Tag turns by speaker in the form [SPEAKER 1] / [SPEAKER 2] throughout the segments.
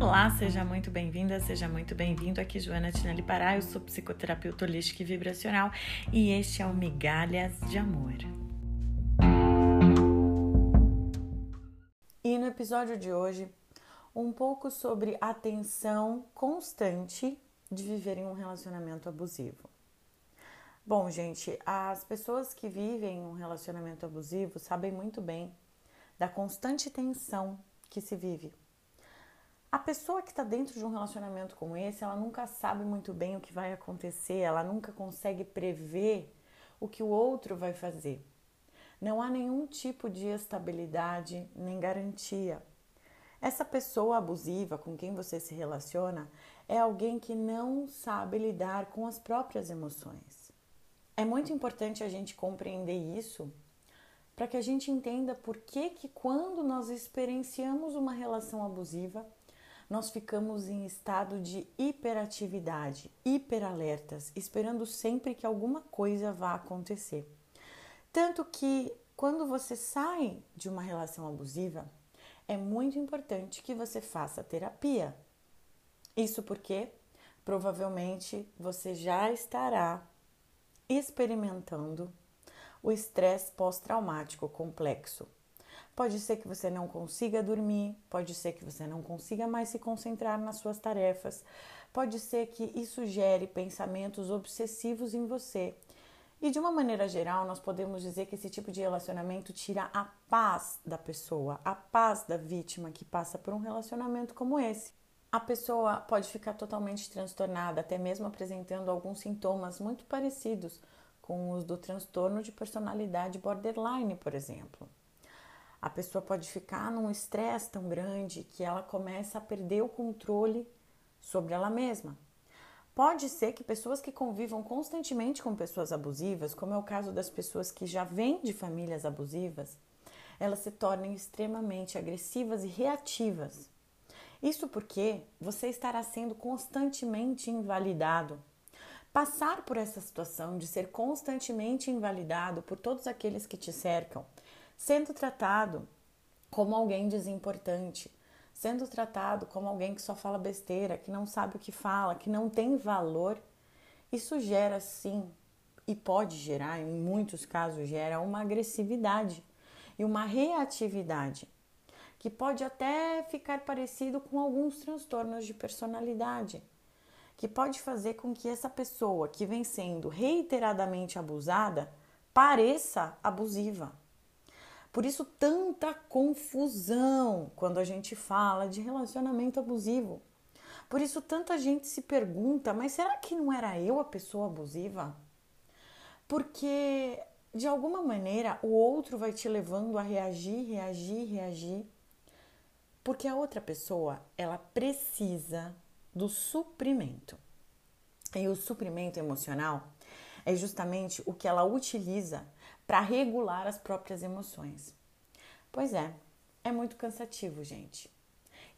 [SPEAKER 1] Olá, seja muito bem-vinda, seja muito bem-vindo. Aqui Joana Tinelli Pará, eu sou psicoterapeuta holística e vibracional e este é o Migalhas de Amor. E no episódio de hoje, um pouco sobre a tensão constante de viver em um relacionamento abusivo. Bom, gente, as pessoas que vivem um relacionamento abusivo sabem muito bem da constante tensão que se vive a pessoa que está dentro de um relacionamento como esse, ela nunca sabe muito bem o que vai acontecer, ela nunca consegue prever o que o outro vai fazer. Não há nenhum tipo de estabilidade nem garantia. Essa pessoa abusiva com quem você se relaciona é alguém que não sabe lidar com as próprias emoções. É muito importante a gente compreender isso para que a gente entenda por que que quando nós experienciamos uma relação abusiva, nós ficamos em estado de hiperatividade, hiperalertas, esperando sempre que alguma coisa vá acontecer. Tanto que quando você sai de uma relação abusiva, é muito importante que você faça terapia. Isso porque provavelmente você já estará experimentando o estresse pós-traumático complexo Pode ser que você não consiga dormir, pode ser que você não consiga mais se concentrar nas suas tarefas, pode ser que isso gere pensamentos obsessivos em você. E de uma maneira geral, nós podemos dizer que esse tipo de relacionamento tira a paz da pessoa, a paz da vítima que passa por um relacionamento como esse. A pessoa pode ficar totalmente transtornada, até mesmo apresentando alguns sintomas muito parecidos com os do transtorno de personalidade borderline, por exemplo. A pessoa pode ficar num estresse tão grande que ela começa a perder o controle sobre ela mesma. Pode ser que pessoas que convivam constantemente com pessoas abusivas, como é o caso das pessoas que já vêm de famílias abusivas, elas se tornem extremamente agressivas e reativas. Isso porque você estará sendo constantemente invalidado. Passar por essa situação de ser constantemente invalidado por todos aqueles que te cercam sendo tratado como alguém desimportante, sendo tratado como alguém que só fala besteira, que não sabe o que fala, que não tem valor, isso gera sim e pode gerar, em muitos casos gera uma agressividade e uma reatividade que pode até ficar parecido com alguns transtornos de personalidade, que pode fazer com que essa pessoa que vem sendo reiteradamente abusada pareça abusiva. Por isso, tanta confusão quando a gente fala de relacionamento abusivo. Por isso, tanta gente se pergunta: mas será que não era eu a pessoa abusiva? Porque de alguma maneira o outro vai te levando a reagir, reagir, reagir. Porque a outra pessoa, ela precisa do suprimento. E o suprimento emocional é justamente o que ela utiliza para regular as próprias emoções. Pois é, é muito cansativo, gente.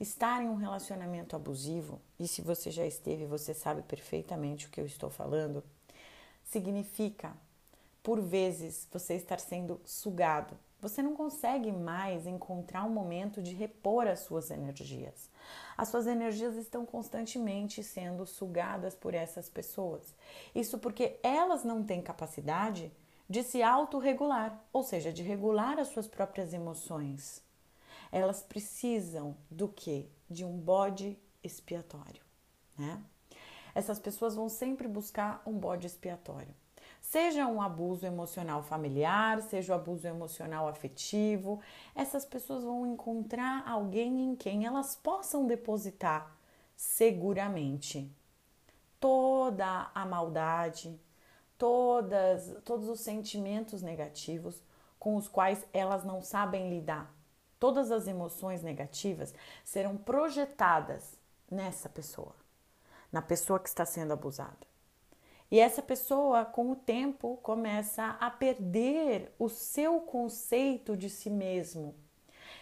[SPEAKER 1] Estar em um relacionamento abusivo, e se você já esteve, você sabe perfeitamente o que eu estou falando, significa, por vezes, você estar sendo sugado. Você não consegue mais encontrar um momento de repor as suas energias. As suas energias estão constantemente sendo sugadas por essas pessoas. Isso porque elas não têm capacidade de se autorregular, ou seja, de regular as suas próprias emoções. Elas precisam do que? De um bode expiatório, né? Essas pessoas vão sempre buscar um bode expiatório. Seja um abuso emocional familiar, seja o um abuso emocional afetivo, essas pessoas vão encontrar alguém em quem elas possam depositar seguramente toda a maldade, todas, todos os sentimentos negativos com os quais elas não sabem lidar. Todas as emoções negativas serão projetadas nessa pessoa, na pessoa que está sendo abusada. E essa pessoa, com o tempo, começa a perder o seu conceito de si mesmo.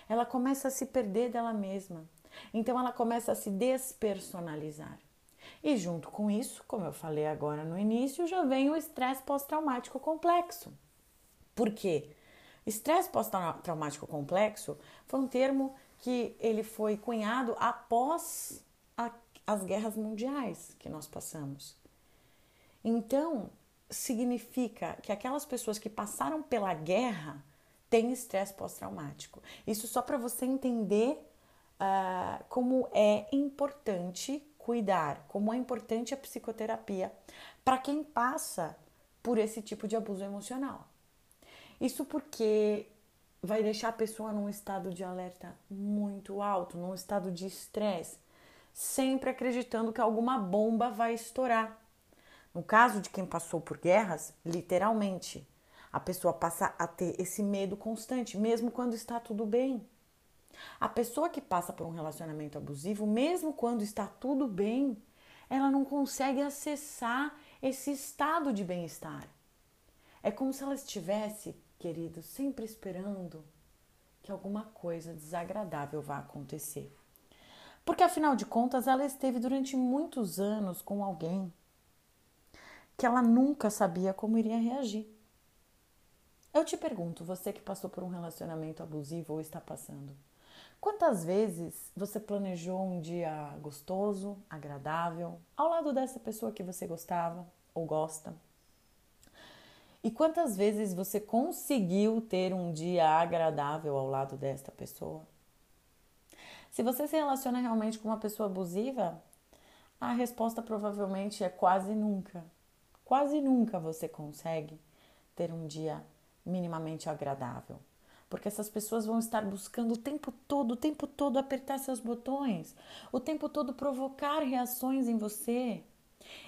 [SPEAKER 1] Ela começa a se perder dela mesma. Então ela começa a se despersonalizar. E junto com isso, como eu falei agora no início, já vem o estresse pós-traumático complexo. Por quê? Estresse pós-traumático complexo foi um termo que ele foi cunhado após a, as guerras mundiais que nós passamos. Então, significa que aquelas pessoas que passaram pela guerra têm estresse pós-traumático. Isso só para você entender uh, como é importante cuidar, como é importante a psicoterapia para quem passa por esse tipo de abuso emocional. Isso porque vai deixar a pessoa num estado de alerta muito alto, num estado de estresse, sempre acreditando que alguma bomba vai estourar. No caso de quem passou por guerras, literalmente, a pessoa passa a ter esse medo constante, mesmo quando está tudo bem. A pessoa que passa por um relacionamento abusivo, mesmo quando está tudo bem, ela não consegue acessar esse estado de bem-estar. É como se ela estivesse, querido, sempre esperando que alguma coisa desagradável vá acontecer. Porque afinal de contas, ela esteve durante muitos anos com alguém que ela nunca sabia como iria reagir. Eu te pergunto, você que passou por um relacionamento abusivo ou está passando, quantas vezes você planejou um dia gostoso, agradável, ao lado dessa pessoa que você gostava ou gosta? E quantas vezes você conseguiu ter um dia agradável ao lado desta pessoa? Se você se relaciona realmente com uma pessoa abusiva, a resposta provavelmente é quase nunca. Quase nunca você consegue ter um dia minimamente agradável. Porque essas pessoas vão estar buscando o tempo todo, o tempo todo apertar seus botões, o tempo todo provocar reações em você.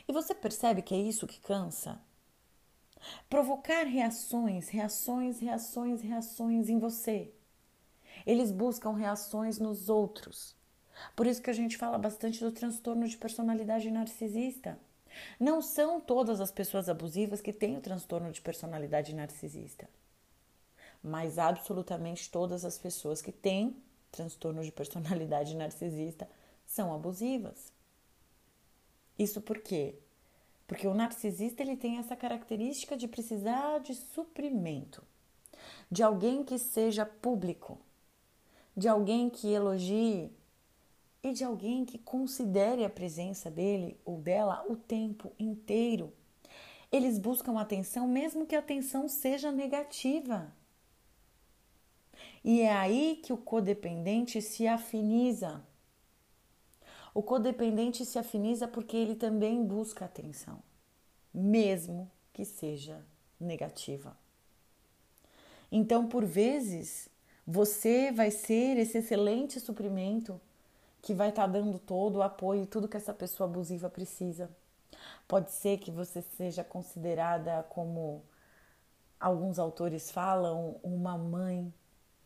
[SPEAKER 1] E você percebe que é isso que cansa? Provocar reações, reações, reações, reações em você. Eles buscam reações nos outros. Por isso que a gente fala bastante do transtorno de personalidade narcisista. Não são todas as pessoas abusivas que têm o transtorno de personalidade narcisista, mas absolutamente todas as pessoas que têm transtorno de personalidade narcisista são abusivas. Isso por quê? Porque o narcisista ele tem essa característica de precisar de suprimento, de alguém que seja público, de alguém que elogie, e de alguém que considere a presença dele ou dela o tempo inteiro. Eles buscam atenção mesmo que a atenção seja negativa. E é aí que o codependente se afiniza. O codependente se afiniza porque ele também busca atenção, mesmo que seja negativa. Então, por vezes, você vai ser esse excelente suprimento que vai estar tá dando todo o apoio, tudo que essa pessoa abusiva precisa. Pode ser que você seja considerada como alguns autores falam, uma mãe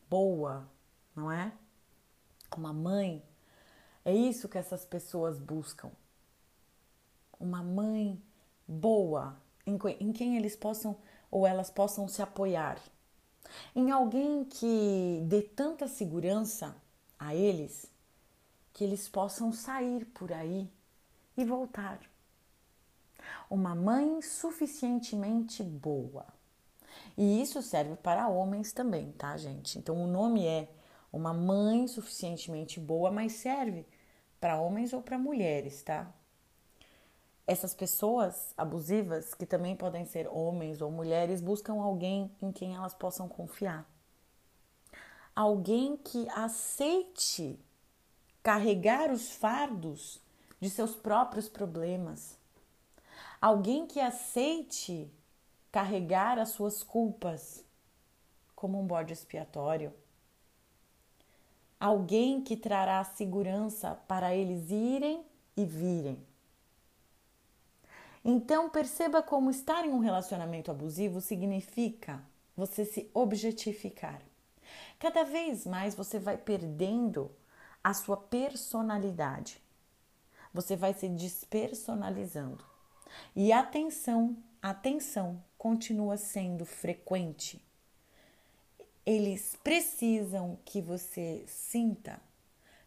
[SPEAKER 1] boa, não é? Uma mãe. É isso que essas pessoas buscam. Uma mãe boa, em quem eles possam ou elas possam se apoiar. Em alguém que dê tanta segurança a eles que eles possam sair por aí e voltar. Uma mãe suficientemente boa. E isso serve para homens também, tá, gente? Então o nome é uma mãe suficientemente boa, mas serve para homens ou para mulheres, tá? Essas pessoas abusivas, que também podem ser homens ou mulheres, buscam alguém em quem elas possam confiar. Alguém que aceite carregar os fardos de seus próprios problemas. Alguém que aceite carregar as suas culpas como um bode expiatório. Alguém que trará segurança para eles irem e virem. Então perceba como estar em um relacionamento abusivo significa você se objetificar. Cada vez mais você vai perdendo a sua personalidade. Você vai se despersonalizando. E atenção, atenção continua sendo frequente. Eles precisam que você sinta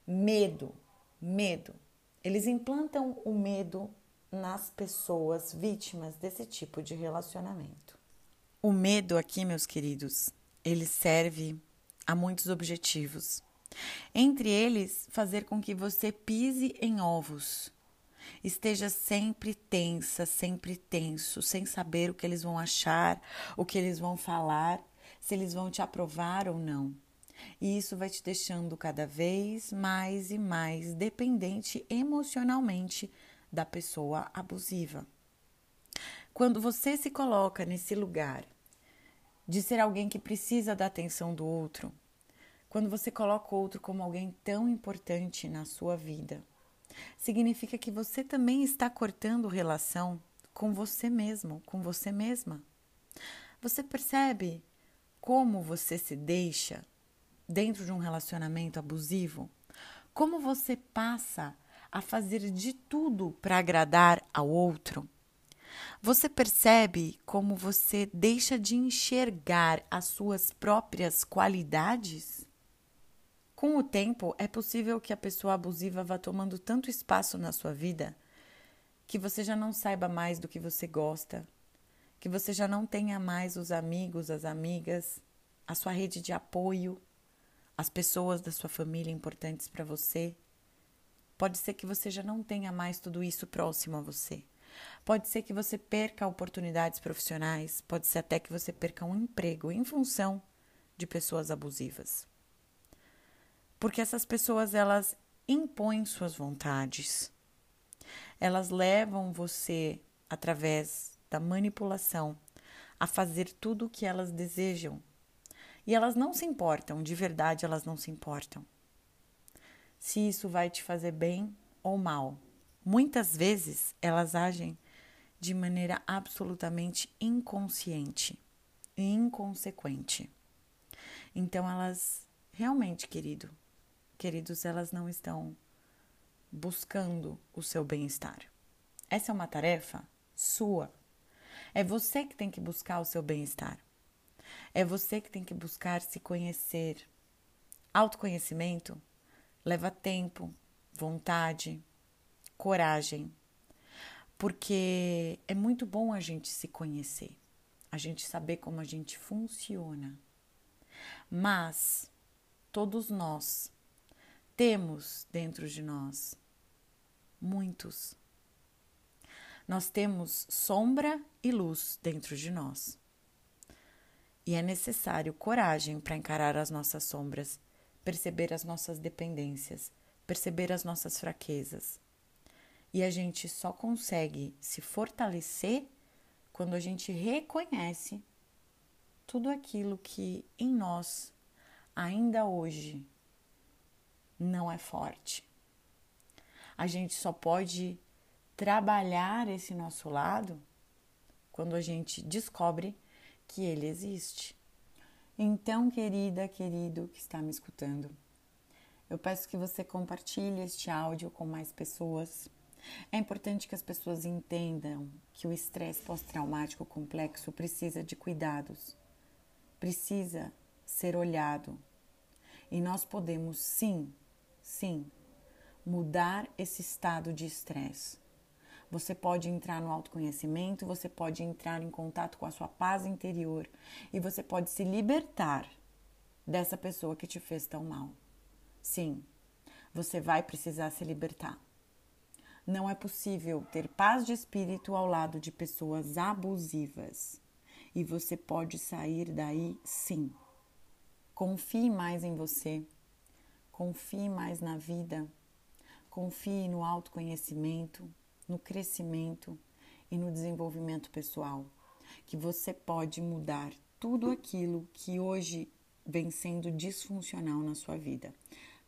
[SPEAKER 1] medo, medo. Eles implantam o medo nas pessoas vítimas desse tipo de relacionamento. O medo aqui, meus queridos, ele serve a muitos objetivos. Entre eles, fazer com que você pise em ovos. Esteja sempre tensa, sempre tenso, sem saber o que eles vão achar, o que eles vão falar, se eles vão te aprovar ou não. E isso vai te deixando cada vez mais e mais dependente emocionalmente da pessoa abusiva. Quando você se coloca nesse lugar de ser alguém que precisa da atenção do outro, quando você coloca o outro como alguém tão importante na sua vida, significa que você também está cortando relação com você mesmo, com você mesma. Você percebe como você se deixa dentro de um relacionamento abusivo? Como você passa a fazer de tudo para agradar ao outro? Você percebe como você deixa de enxergar as suas próprias qualidades? Com o tempo, é possível que a pessoa abusiva vá tomando tanto espaço na sua vida que você já não saiba mais do que você gosta, que você já não tenha mais os amigos, as amigas, a sua rede de apoio, as pessoas da sua família importantes para você. Pode ser que você já não tenha mais tudo isso próximo a você. Pode ser que você perca oportunidades profissionais, pode ser até que você perca um emprego em função de pessoas abusivas porque essas pessoas elas impõem suas vontades. Elas levam você através da manipulação a fazer tudo o que elas desejam. E elas não se importam, de verdade elas não se importam. Se isso vai te fazer bem ou mal. Muitas vezes elas agem de maneira absolutamente inconsciente e inconsequente. Então elas realmente, querido, queridos, elas não estão buscando o seu bem-estar. Essa é uma tarefa sua. É você que tem que buscar o seu bem-estar. É você que tem que buscar se conhecer. Autoconhecimento leva tempo, vontade, coragem. Porque é muito bom a gente se conhecer, a gente saber como a gente funciona. Mas todos nós temos dentro de nós? Muitos. Nós temos sombra e luz dentro de nós. E é necessário coragem para encarar as nossas sombras, perceber as nossas dependências, perceber as nossas fraquezas. E a gente só consegue se fortalecer quando a gente reconhece tudo aquilo que em nós ainda hoje não é forte. A gente só pode trabalhar esse nosso lado quando a gente descobre que ele existe. Então, querida, querido que está me escutando, eu peço que você compartilhe este áudio com mais pessoas. É importante que as pessoas entendam que o estresse pós-traumático complexo precisa de cuidados, precisa ser olhado. E nós podemos sim Sim, mudar esse estado de estresse. Você pode entrar no autoconhecimento, você pode entrar em contato com a sua paz interior e você pode se libertar dessa pessoa que te fez tão mal. Sim, você vai precisar se libertar. Não é possível ter paz de espírito ao lado de pessoas abusivas. E você pode sair daí sim. Confie mais em você Confie mais na vida, confie no autoconhecimento, no crescimento e no desenvolvimento pessoal, que você pode mudar tudo aquilo que hoje vem sendo disfuncional na sua vida.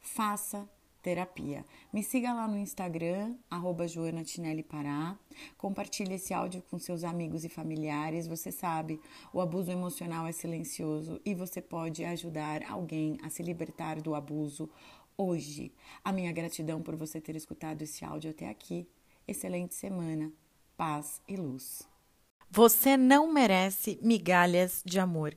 [SPEAKER 1] Faça terapia. Me siga lá no Instagram, arroba Joana Tinelli Pará. Compartilhe esse áudio com seus amigos e familiares. Você sabe, o abuso emocional é silencioso e você pode ajudar alguém a se libertar do abuso hoje. A minha gratidão por você ter escutado esse áudio até aqui. Excelente semana. Paz e luz. Você não merece migalhas de amor.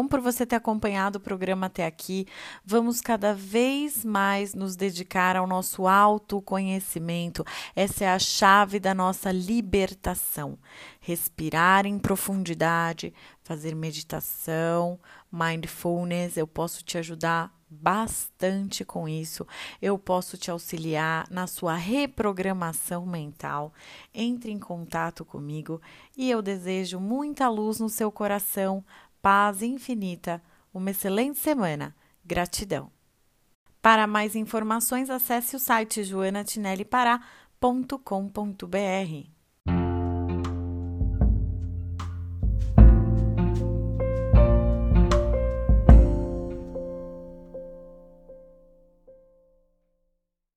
[SPEAKER 1] gratidão por você ter acompanhado o programa até aqui. Vamos cada vez mais nos dedicar ao nosso autoconhecimento. Essa é a chave da nossa libertação. Respirar em profundidade, fazer meditação, mindfulness, eu posso te ajudar bastante com isso. Eu posso te auxiliar na sua reprogramação mental. Entre em contato comigo e eu desejo muita luz no seu coração, paz infinita. Uma excelente semana. Gratidão. Para mais informações, acesse o site joanatinellipará.com.br.